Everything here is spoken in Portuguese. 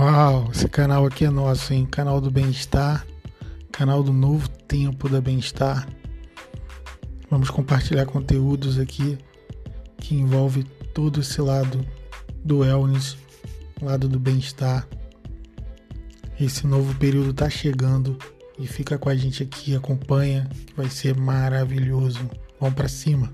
Uau, esse canal aqui é nosso, hein? Canal do bem-estar, canal do novo tempo da bem-estar. Vamos compartilhar conteúdos aqui que envolve todo esse lado do wellness, lado do bem-estar. Esse novo período está chegando e fica com a gente aqui, acompanha, que vai ser maravilhoso. Vamos para cima.